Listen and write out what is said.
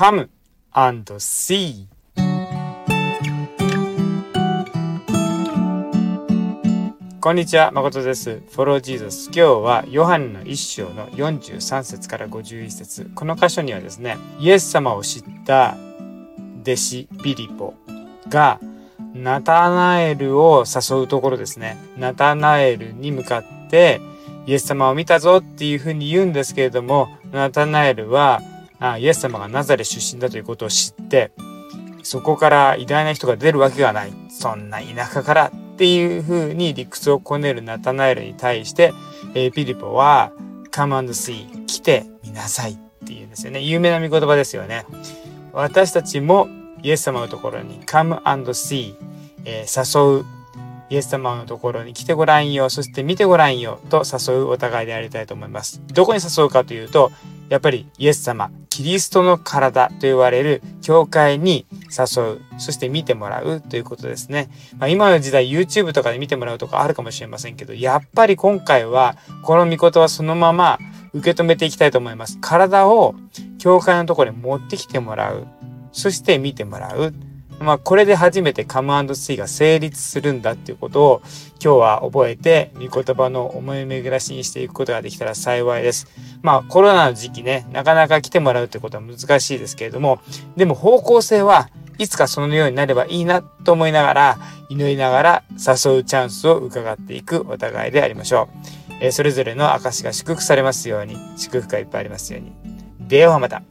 come and see こんにちは、誠です。Follow Jesus。今日はヨハネの一章の43節から51節この箇所にはですね、イエス様を知った弟子ビリポがナタナエルを誘うところですね。ナタナエルに向かってイエス様を見たぞっていうふうに言うんですけれども、ナタナエルはあイエス様がナザレ出身だということを知って、そこから偉大な人が出るわけがない。そんな田舎からっていうふうに理屈をこねるナタナエルに対して、えー、ピリポは come and see 来てみなさいっていうんですよね。有名な見言葉ですよね。私たちもイエス様のところに come and see、えー、誘う。イエス様のところに来てごらんよ、そして見てごらんよと誘うお互いでありたいと思います。どこに誘うかというと、やっぱりイエス様、キリストの体と言われる教会に誘う、そして見てもらうということですね。まあ、今の時代 YouTube とかで見てもらうとかあるかもしれませんけど、やっぱり今回はこの御言葉そのまま受け止めていきたいと思います。体を教会のところに持ってきてもらう。そして見てもらう。まあ、これで初めてカムスイが成立するんだっていうことを今日は覚えて、御言葉の思い巡らしにしていくことができたら幸いです。まあ、コロナの時期ね、なかなか来てもらうってことは難しいですけれども、でも方向性はいつかそのようになればいいなと思いながら、祈りながら誘うチャンスを伺っていくお互いでありましょう。えー、それぞれの証が祝福されますように、祝福がいっぱいありますように。ではまた。